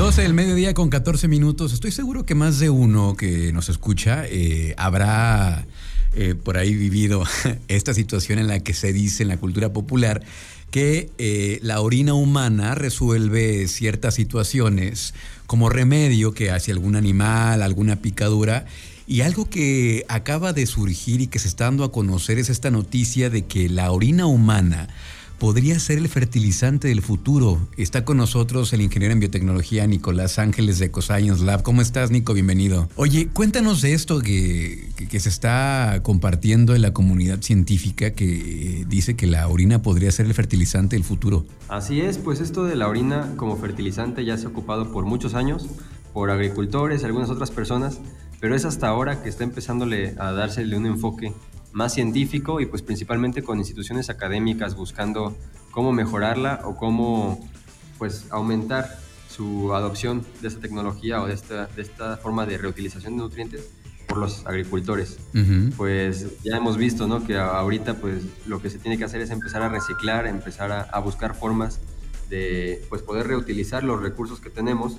12 del mediodía con 14 minutos. Estoy seguro que más de uno que nos escucha eh, habrá eh, por ahí vivido esta situación en la que se dice en la cultura popular que eh, la orina humana resuelve ciertas situaciones como remedio que hace algún animal, alguna picadura. Y algo que acaba de surgir y que se está dando a conocer es esta noticia de que la orina humana podría ser el fertilizante del futuro. Está con nosotros el ingeniero en biotecnología Nicolás Ángeles de EcoScience Lab. ¿Cómo estás, Nico? Bienvenido. Oye, cuéntanos de esto que, que, se está compartiendo en la comunidad científica que dice que la orina podría ser el fertilizante del futuro. Así es, pues esto de la orina como fertilizante ya se ha ocupado por muchos años por agricultores y algunas otras personas, pero es hasta ahora que está empezándole a dársele un enfoque más científico y pues principalmente con instituciones académicas buscando cómo mejorarla o cómo pues aumentar su adopción de esta tecnología o de esta, de esta forma de reutilización de nutrientes por los agricultores. Pues ya hemos visto ¿no? que ahorita pues lo que se tiene que hacer es empezar a reciclar, empezar a, a buscar formas de pues poder reutilizar los recursos que tenemos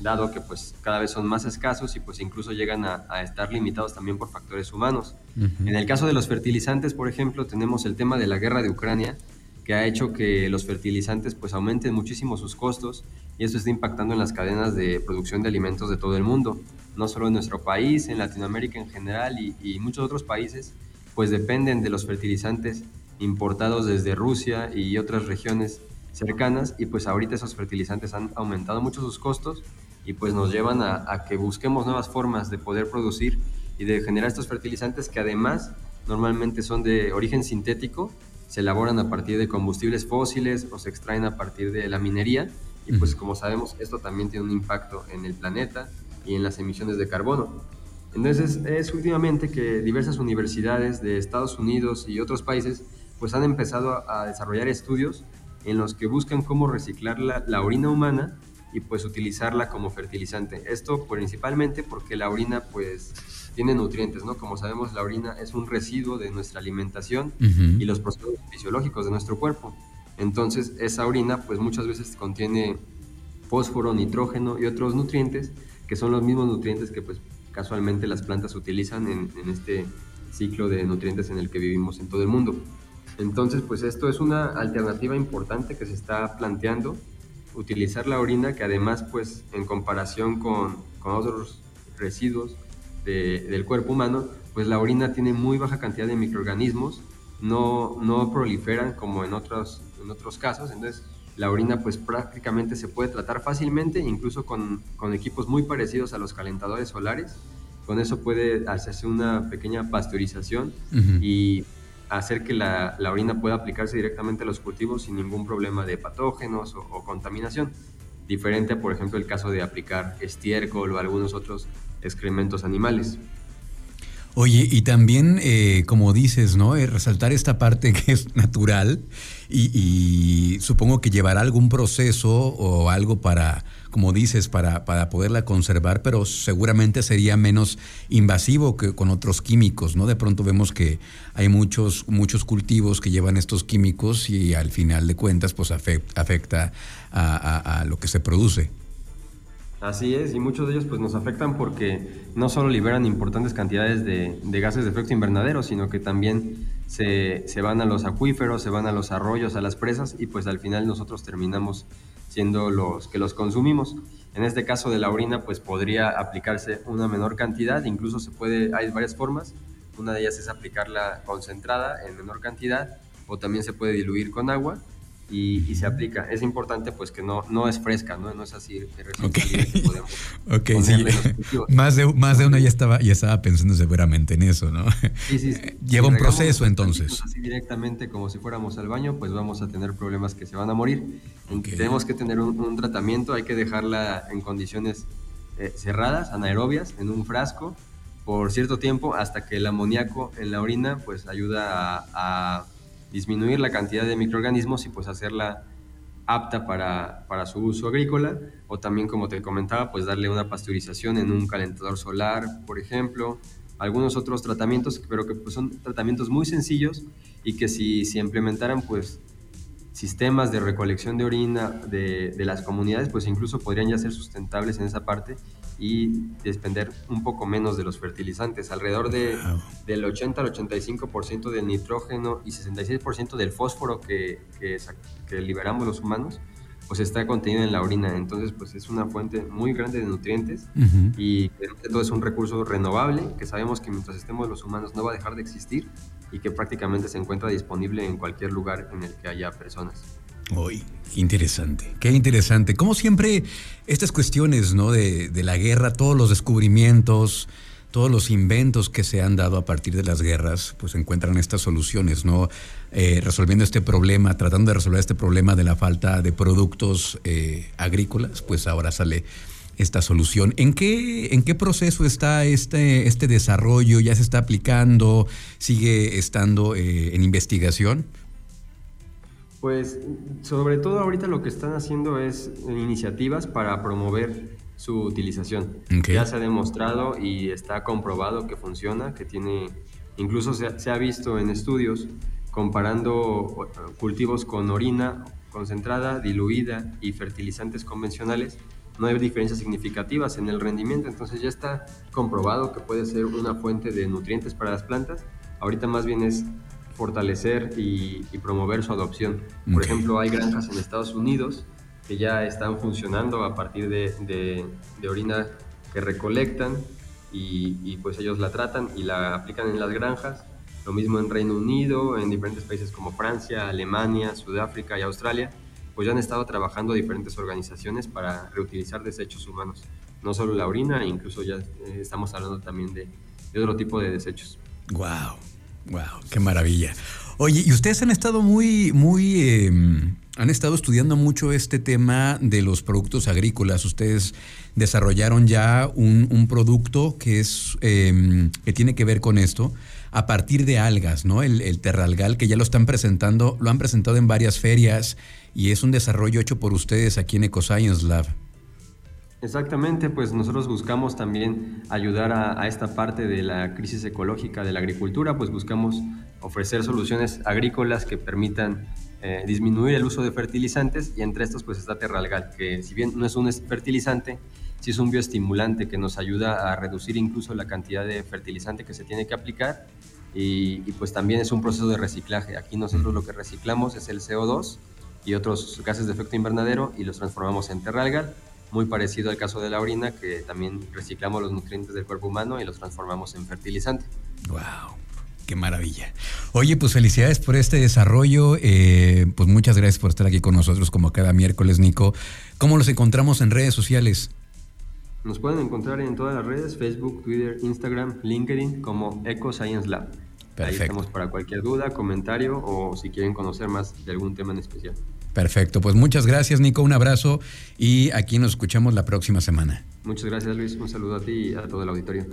dado que pues cada vez son más escasos y pues incluso llegan a, estar limitados también por factores humanos. En el caso de los fertilizantes, por ejemplo, tenemos el tema de la guerra de Ucrania, que ha hecho que los fertilizantes pues aumenten muchísimo sus costos y esto está impactando en las cadenas de producción de alimentos de todo el mundo, no solo en nuestro país, en Latinoamérica en general y, y muchos otros países pues dependen de los fertilizantes importados desde Rusia y otras regiones cercanas y pues ahorita esos fertilizantes han aumentado mucho sus costos y pues nos llevan a, que busquemos nuevas formas de poder producir y de generar estos fertilizantes que además normalmente son de origen sintético, se elaboran a partir de combustibles fósiles o se extraen a partir de la minería y pues como sabemos esto también tiene un impacto en el planeta y en las emisiones de carbono. Entonces es últimamente que diversas universidades de Estados Unidos y otros países pues han empezado a desarrollar estudios en los que buscan cómo reciclar la, orina humana y pues utilizarla como fertilizante. Esto principalmente porque la orina pues tiene nutrientes, ¿no? Como sabemos la orina es un residuo de nuestra alimentación y los procesos fisiológicos de nuestro cuerpo. Entonces esa orina pues muchas veces contiene fósforo, nitrógeno y otros nutrientes que son los mismos nutrientes que pues casualmente las plantas utilizan en, en este ciclo de nutrientes en el que vivimos en todo el mundo. Entonces, pues esto es una alternativa importante que se está planteando, utilizar la orina, que además, pues en comparación con, otros residuos del cuerpo humano, pues la orina tiene muy baja cantidad de microorganismos, no, no proliferan como en otros, en otros casos, entonces la orina pues prácticamente se puede tratar fácilmente, incluso con, equipos muy parecidos a los calentadores solares. Con eso puede hacerse una pequeña pasteurización y hacer que la, orina pueda aplicarse directamente a los cultivos sin ningún problema de patógenos o, contaminación. Diferente por ejemplo, el caso de aplicar estiércol o algunos otros excrementos animales. Oye, y también, eh, como dices, ¿no? Eh, resaltar esta parte que es natural y, supongo que llevará algún proceso o algo para, como dices, para, para poderla conservar, pero seguramente sería menos invasivo que con otros químicos, ¿no? De pronto vemos que hay muchos, muchos cultivos que llevan estos químicos y al final de cuentas, pues afecta, a lo que se produce. Así es, y muchos de ellos pues nos afectan porque no solo liberan importantes cantidades de, gases de efecto invernadero, sino que también se, van a los acuíferos, se van a los arroyos, a las presas, y pues al final nosotros terminamos siendo los que los consumimos. En este caso de la orina pues podría aplicarse una menor cantidad, incluso se puede, hay varias formas, una de ellas es aplicarla concentrada en menor cantidad, o también se puede diluir con agua, y, se aplica. Es importante pues que no, no es fresca, ¿no? No es así okay. okay, sí. Más de, más de uno ya estaba, ya estaba pensando seguramente en eso, ¿no? Sí, sí, Lleva un proceso entonces. Así directamente como si fuéramos al baño, pues vamos a tener problemas que se van a morir. Tenemos que tener un, tratamiento, hay que dejarla en condiciones eh, cerradas, anaerobias, en un frasco por cierto tiempo hasta que el amoníaco en la orina pues ayuda a disminuir la cantidad de microorganismos y pues hacerla apta para, para, su uso agrícola. O también como te comentaba pues darle una pasteurización en un calentador solar por ejemplo. Algunos otros tratamientos pero que pues, son tratamientos muy sencillos y que si se implementaran pues sistemas de recolección de orina de, las comunidades, pues incluso podrían ya ser sustentables en esa parte y despender un poco menos de los fertilizantes, alrededor de, del 80 al 85% del nitrógeno y 66% del fósforo que, que liberamos los humanos pues está contenido en la orina. Entonces, pues es una fuente muy grande de nutrientes y todo es un recurso renovable que sabemos que mientras estemos los humanos no va a dejar de existir y que prácticamente se encuentra disponible en cualquier lugar en el que haya personas. Uy, qué interesante, qué interesante. Como siempre, estas cuestiones ¿no? de, de la guerra, todos los descubrimientos, todos los inventos que se han dado a partir de las guerras, pues encuentran estas soluciones, ¿no? Eh, resolviendo este problema, tratando de resolver este problema de la falta de productos eh, agrícolas, pues ahora sale esta solución. ¿En qué, en qué proceso está este, este desarrollo? ¿Ya se está aplicando? ¿Sigue estando eh, en investigación? Pues sobre todo ahorita lo que están haciendo es iniciativas para promover su utilización. Ya se ha demostrado y está comprobado que funciona, que tiene, incluso se, ha visto en estudios comparando cultivos con orina concentrada, diluida y fertilizantes convencionales, no hay diferencias significativas en el rendimiento, entonces ya está comprobado que puede ser una fuente de nutrientes para las plantas. Ahorita más bien es fortalecer y, promover su adopción. Por ejemplo, hay granjas en Estados Unidos que ya están funcionando a partir de, de, orina que recolectan y, pues ellos la tratan y la aplican en las granjas. Lo mismo en Reino Unido, en diferentes países como Francia, Alemania, Sudáfrica y Australia, pues ya han estado trabajando diferentes organizaciones para reutilizar desechos humanos. No solo la orina, incluso ya eh, estamos hablando también de, de otro tipo de desechos. ¡Wow! ¡Wow! ¡Qué maravilla! Oye, y ustedes han estado muy, muy, em, han estado estudiando mucho este tema de los productos agrícolas. Ustedes desarrollaron ya un, producto que es, em, que tiene que ver con esto a partir de algas, ¿no? El, el, terralgal que ya lo están presentando, lo han presentado en varias ferias y es un desarrollo hecho por ustedes aquí en EcoScience Lab. Exactamente, pues nosotros buscamos también ayudar a, esta parte de la crisis ecológica de la agricultura, pues buscamos ofrecer soluciones agrícolas que permitan eh, disminuir el uso de fertilizantes y entre estos pues está Terralgal, que si bien no es un fertilizante, sí es un bioestimulante que nos ayuda a reducir incluso la cantidad de fertilizante que se tiene que aplicar y, y pues también es un proceso de reciclaje. Aquí nosotros lo que reciclamos es el CO2 y otros gases de efecto invernadero y los transformamos en Terralgal muy parecido al caso de la orina, que también reciclamos los nutrientes del cuerpo humano y los transformamos en fertilizante. ¡Wow! Qué maravilla. Oye, pues felicidades por este desarrollo. Eh, pues muchas gracias por estar aquí con nosotros como cada miércoles, Nico. ¿Cómo los encontramos en redes sociales? Nos pueden encontrar en todas las redes, Facebook, Twitter, Instagram, LinkedIn, como Eco Science Lab. Perfecto. Ahí estamos para cualquier duda, comentario o si quieren conocer más de algún tema en especial. Perfecto, pues muchas gracias Nico, un abrazo y aquí nos escuchamos la próxima semana. Muchas gracias Luis, un saludo a ti y a todo el auditorio.